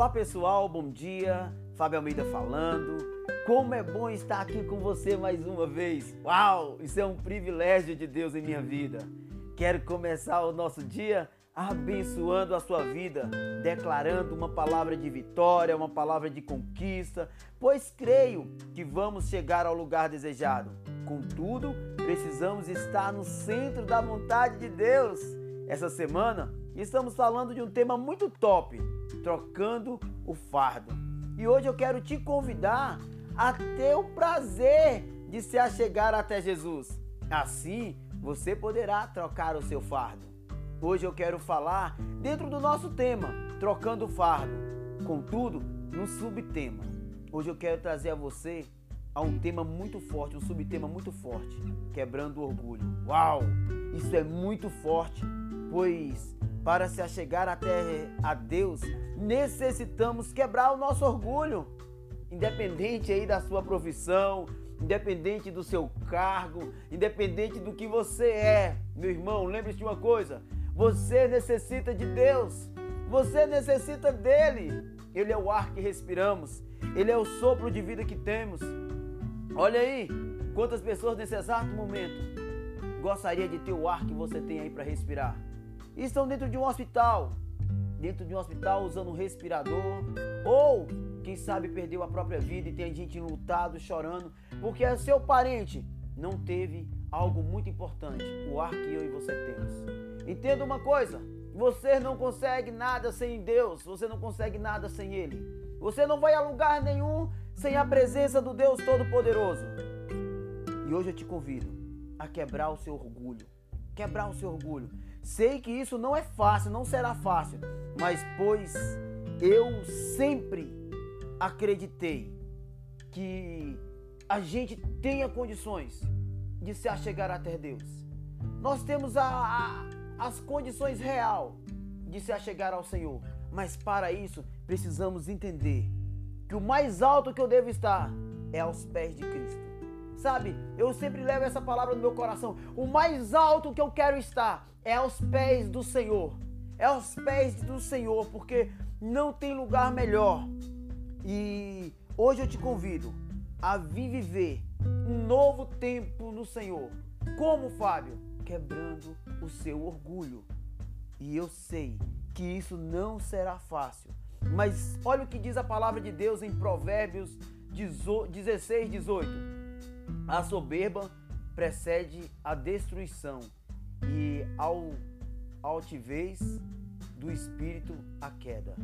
Olá pessoal, bom dia. Fábio Almeida falando. Como é bom estar aqui com você mais uma vez. Uau, isso é um privilégio de Deus em minha vida. Quero começar o nosso dia abençoando a sua vida, declarando uma palavra de vitória, uma palavra de conquista, pois creio que vamos chegar ao lugar desejado. Contudo, precisamos estar no centro da vontade de Deus. Essa semana estamos falando de um tema muito top, trocando o fardo. E hoje eu quero te convidar a ter o prazer de se achegar até Jesus. Assim, você poderá trocar o seu fardo. Hoje eu quero falar dentro do nosso tema, trocando o fardo. Contudo, no subtema. Hoje eu quero trazer a você a um tema muito forte, um subtema muito forte, quebrando o orgulho. Uau! Isso é muito forte, pois para se achegar até a Deus, necessitamos quebrar o nosso orgulho. Independente aí da sua profissão, independente do seu cargo, independente do que você é. Meu irmão, lembre-se de uma coisa: você necessita de Deus. Você necessita dele. Ele é o ar que respiramos. Ele é o sopro de vida que temos. Olha aí, quantas pessoas nesse exato momento gostaria de ter o ar que você tem aí para respirar estão dentro de um hospital, dentro de um hospital usando um respirador, ou quem sabe perdeu a própria vida e tem gente lutado, chorando, porque seu parente não teve algo muito importante, o ar que eu e você temos. Entenda uma coisa, você não consegue nada sem Deus, você não consegue nada sem Ele. Você não vai a lugar nenhum sem a presença do Deus Todo-Poderoso. E hoje eu te convido a quebrar o seu orgulho. Quebrar o seu orgulho. Sei que isso não é fácil, não será fácil, mas pois eu sempre acreditei que a gente tenha condições de se achegar até Deus. Nós temos a, a, as condições real de se achegar ao Senhor, mas para isso precisamos entender que o mais alto que eu devo estar é aos pés de Cristo. Sabe, eu sempre levo essa palavra no meu coração. O mais alto que eu quero estar é aos pés do Senhor. É aos pés do Senhor, porque não tem lugar melhor. E hoje eu te convido a viver um novo tempo no Senhor. Como, Fábio? Quebrando o seu orgulho. E eu sei que isso não será fácil. Mas olha o que diz a palavra de Deus em Provérbios 16, 18. A soberba precede a destruição e ao altivez do espírito a queda.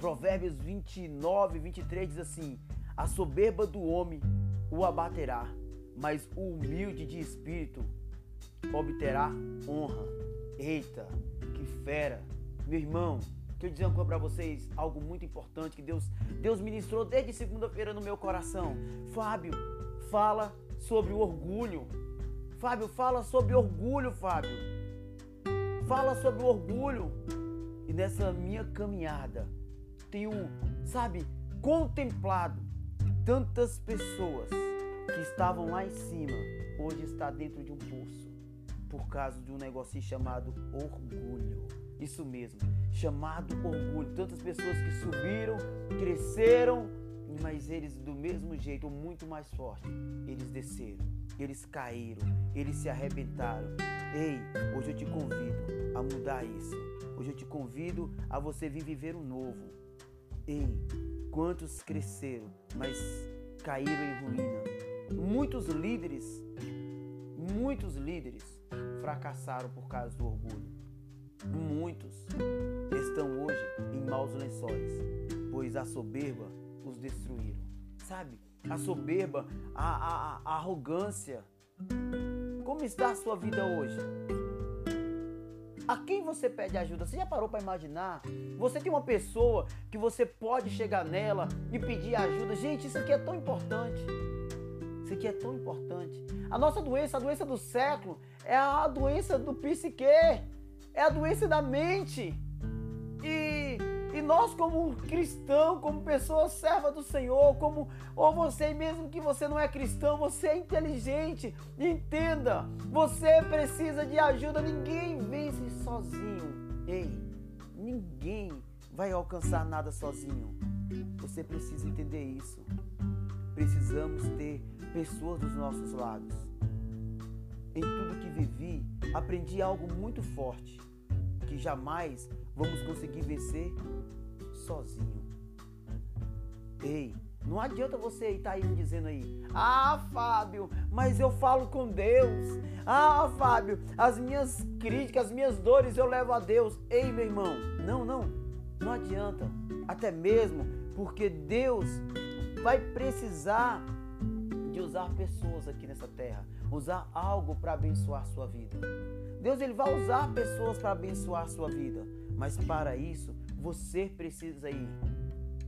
Provérbios 29, 23 diz assim: A soberba do homem o abaterá, mas o humilde de espírito obterá honra. Eita, que fera! Meu irmão, quero dizer uma coisa para vocês, algo muito importante que Deus, Deus ministrou desde segunda-feira no meu coração. Fábio, fala sobre o orgulho. Fábio, fala sobre orgulho, Fábio. Fala sobre o orgulho. E nessa minha caminhada, tenho, sabe, contemplado tantas pessoas que estavam lá em cima, hoje está dentro de um poço, por causa de um negócio chamado orgulho. Isso mesmo, chamado orgulho. Tantas pessoas que subiram, cresceram, mas eles, do mesmo jeito, muito mais forte, eles desceram, eles caíram, eles se arrebentaram. Ei, hoje eu te convido a mudar isso. Hoje eu te convido a você vir viver o um novo. Ei, quantos cresceram, mas caíram em ruína. Muitos líderes, muitos líderes fracassaram por causa do orgulho. Muitos estão hoje em maus lençóis, pois a soberba os destruíram. Sabe? A soberba, a, a, a arrogância. Como está a sua vida hoje? A quem você pede ajuda? Você já parou para imaginar? Você tem uma pessoa que você pode chegar nela e pedir ajuda. Gente, isso aqui é tão importante. Isso aqui é tão importante. A nossa doença, a doença do século, é a doença do psique. É a doença da mente. Nós, como cristão, como pessoa serva do Senhor, como ou você mesmo que você não é cristão, você é inteligente, entenda, você precisa de ajuda, ninguém vence sozinho. Ei, ninguém vai alcançar nada sozinho. Você precisa entender isso. Precisamos ter pessoas dos nossos lados. Em tudo que vivi, aprendi algo muito forte, que jamais vamos conseguir vencer sozinho. Ei, não adianta você estar tá aí me dizendo aí, ah, Fábio, mas eu falo com Deus. Ah, Fábio, as minhas críticas, as minhas dores eu levo a Deus. Ei, meu irmão, não, não, não adianta. Até mesmo porque Deus vai precisar de usar pessoas aqui nessa terra, usar algo para abençoar sua vida. Deus ele vai usar pessoas para abençoar sua vida, mas para isso você precisa ir.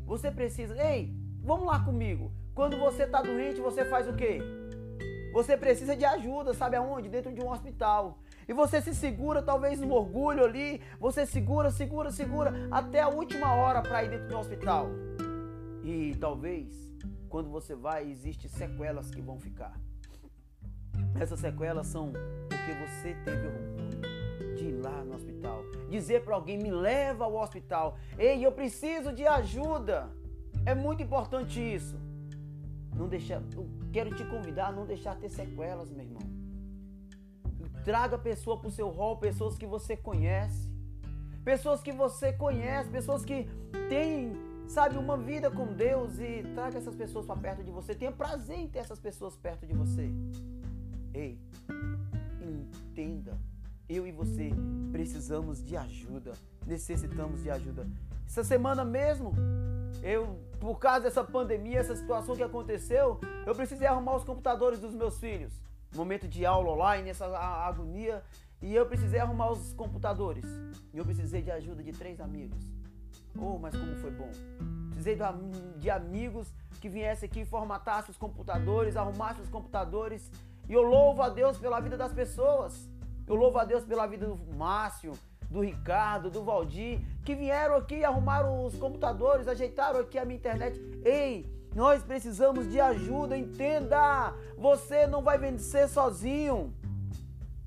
Você precisa, ei, vamos lá comigo. Quando você está doente, você faz o quê? Você precisa de ajuda, sabe aonde? Dentro de um hospital. E você se segura, talvez no orgulho ali, você segura, segura, segura, até a última hora para ir dentro de um hospital. E talvez, quando você vai, existem sequelas que vão ficar. Essas sequelas são porque você teve orgulho de ir lá no hospital. Dizer para alguém, me leva ao hospital. Ei, eu preciso de ajuda. É muito importante isso. Não deixar, eu quero te convidar a não deixar ter sequelas, meu irmão. Traga pessoa para o seu rol, pessoas que você conhece. Pessoas que você conhece, pessoas que têm, sabe, uma vida com Deus e traga essas pessoas para perto de você. Tenha prazer em ter essas pessoas perto de você. Ei, entenda. Eu e você precisamos de ajuda. Necessitamos de ajuda. Essa semana mesmo, eu, por causa dessa pandemia, essa situação que aconteceu, eu precisei arrumar os computadores dos meus filhos. Momento de aula online, essa agonia, e eu precisei arrumar os computadores. E eu precisei de ajuda de três amigos. Oh, mas como foi bom. Precisei de amigos que viessem aqui, formatassem os computadores, arrumassem os computadores. E eu louvo a Deus pela vida das pessoas. Eu louvo a Deus pela vida do Márcio, do Ricardo, do Valdir, que vieram aqui, arrumaram os computadores, ajeitaram aqui a minha internet. Ei, nós precisamos de ajuda, entenda! Você não vai vencer sozinho.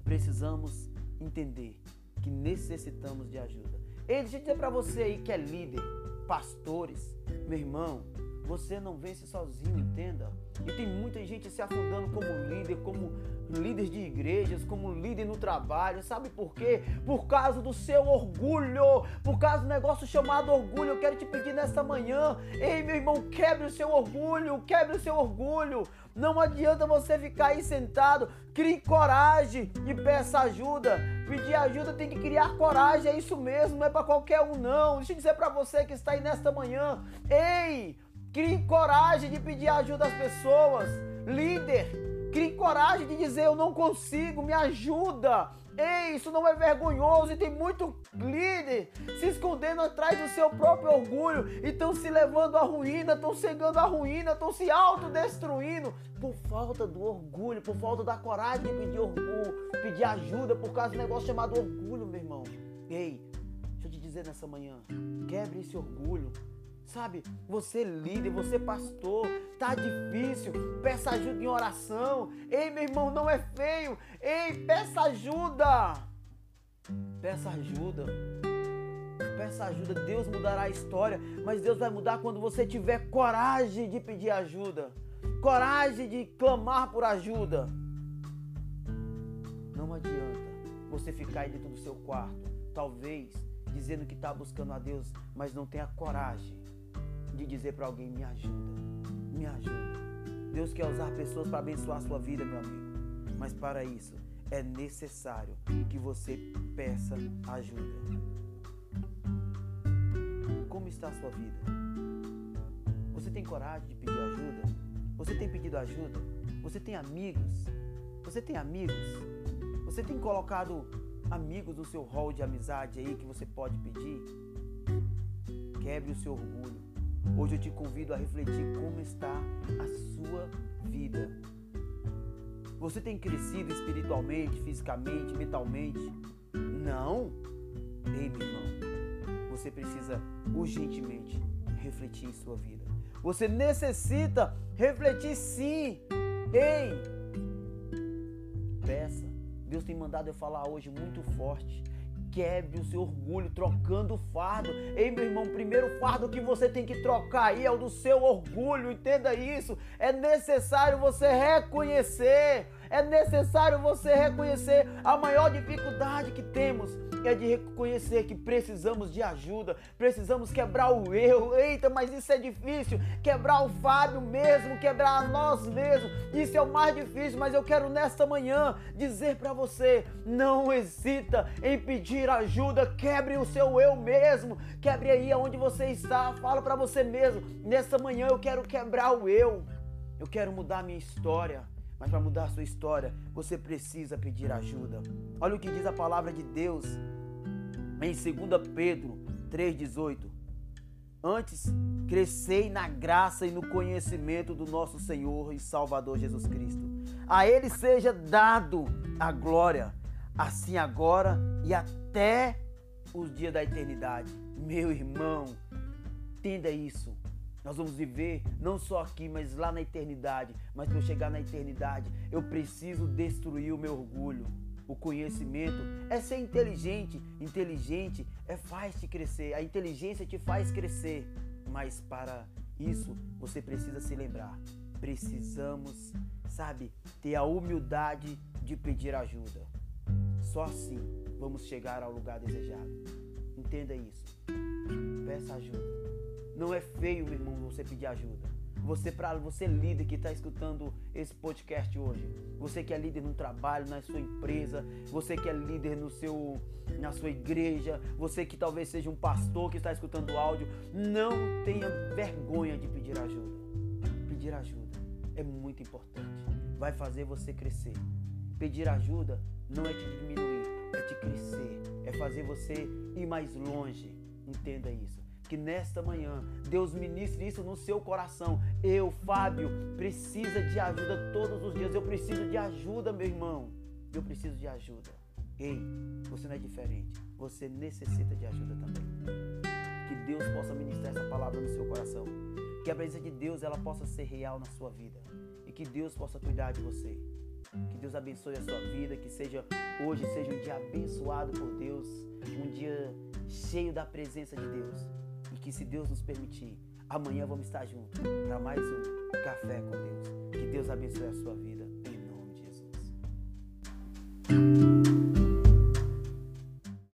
Precisamos entender que necessitamos de ajuda. Ei, deixa eu dizer para você aí que é líder, pastores, meu irmão, você não vence sozinho, entenda. E tem muita gente se afundando como líder, como líder de igrejas, como líder no trabalho. Sabe por quê? Por causa do seu orgulho, por causa do negócio chamado orgulho. Eu quero te pedir nesta manhã, ei meu irmão, quebre o seu orgulho, quebre o seu orgulho. Não adianta você ficar aí sentado. Crie coragem e peça ajuda. Pedir ajuda tem que criar coragem, é isso mesmo, não é para qualquer um não. Deixa eu dizer para você que está aí nesta manhã. Ei, Crie coragem de pedir ajuda às pessoas. Líder, crie coragem de dizer eu não consigo, me ajuda. Ei, isso não é vergonhoso e tem muito líder se escondendo atrás do seu próprio orgulho e estão se levando à ruína, estão chegando à ruína, estão se autodestruindo por falta do orgulho, por falta da coragem de pedir orgulho, pedir ajuda por causa do negócio chamado orgulho, meu irmão. Ei, deixa eu te dizer nessa manhã, quebre esse orgulho. Sabe, você líder, você pastor, tá difícil, peça ajuda em oração. Ei, meu irmão, não é feio. Ei, peça ajuda. Peça ajuda. Peça ajuda, Deus mudará a história, mas Deus vai mudar quando você tiver coragem de pedir ajuda, coragem de clamar por ajuda. Não adianta você ficar aí dentro do seu quarto, talvez dizendo que está buscando a Deus, mas não tenha coragem de dizer para alguém: me ajuda, me ajuda. Deus quer usar pessoas para abençoar a sua vida, meu amigo. Mas para isso é necessário que você peça ajuda. Como está a sua vida? Você tem coragem de pedir ajuda? Você tem pedido ajuda? Você tem amigos? Você tem amigos? Você tem colocado amigos no seu hall de amizade aí que você pode pedir? Quebre o seu orgulho. Hoje eu te convido a refletir como está a sua vida. Você tem crescido espiritualmente, fisicamente, mentalmente? Não? Ei, meu irmão, você precisa urgentemente refletir em sua vida. Você necessita refletir sim. Ei, peça. Deus tem mandado eu falar hoje muito forte quebre o seu orgulho trocando o fardo. Ei, meu irmão, o primeiro fardo que você tem que trocar aí é o do seu orgulho, entenda isso. É necessário você reconhecer, é necessário você reconhecer a maior dificuldade que temos é de reconhecer que precisamos de ajuda, precisamos quebrar o eu. Eita, mas isso é difícil. Quebrar o Fábio mesmo, quebrar a nós mesmos. Isso é o mais difícil, mas eu quero nesta manhã dizer para você: não hesita em pedir ajuda. Quebre o seu eu mesmo. Quebre aí aonde você está. Fala para você mesmo: nesta manhã eu quero quebrar o eu. Eu quero mudar minha história. Mas para mudar a sua história, você precisa pedir ajuda. Olha o que diz a palavra de Deus em 2 Pedro 3,18. Antes, crescei na graça e no conhecimento do nosso Senhor e Salvador Jesus Cristo. A Ele seja dado a glória, assim agora e até os dias da eternidade. Meu irmão, entenda isso. Nós vamos viver não só aqui, mas lá na eternidade. Mas para eu chegar na eternidade, eu preciso destruir o meu orgulho. O conhecimento é ser inteligente. Inteligente é faz te crescer. A inteligência te faz crescer. Mas para isso você precisa se lembrar. Precisamos, sabe, ter a humildade de pedir ajuda. Só assim vamos chegar ao lugar desejado. Entenda isso. Peça ajuda. Não é feio, meu irmão, você pedir ajuda. Você para você líder que está escutando esse podcast hoje, você que é líder no trabalho, na sua empresa, você que é líder no seu na sua igreja, você que talvez seja um pastor que está escutando o áudio, não tenha vergonha de pedir ajuda. Pedir ajuda é muito importante. Vai fazer você crescer. Pedir ajuda não é te diminuir, é te crescer, é fazer você ir mais longe. Entenda isso que nesta manhã Deus ministre isso no seu coração. Eu, Fábio, precisa de ajuda todos os dias. Eu preciso de ajuda, meu irmão. Eu preciso de ajuda. Ei, você não é diferente. Você necessita de ajuda também. Que Deus possa ministrar essa palavra no seu coração. Que a presença de Deus ela possa ser real na sua vida. E que Deus possa cuidar de você. Que Deus abençoe a sua vida, que seja hoje seja um dia abençoado por Deus, um dia cheio da presença de Deus que, se Deus nos permitir, amanhã vamos estar juntos para mais um Café com Deus. Que Deus abençoe a sua vida, em nome de Jesus.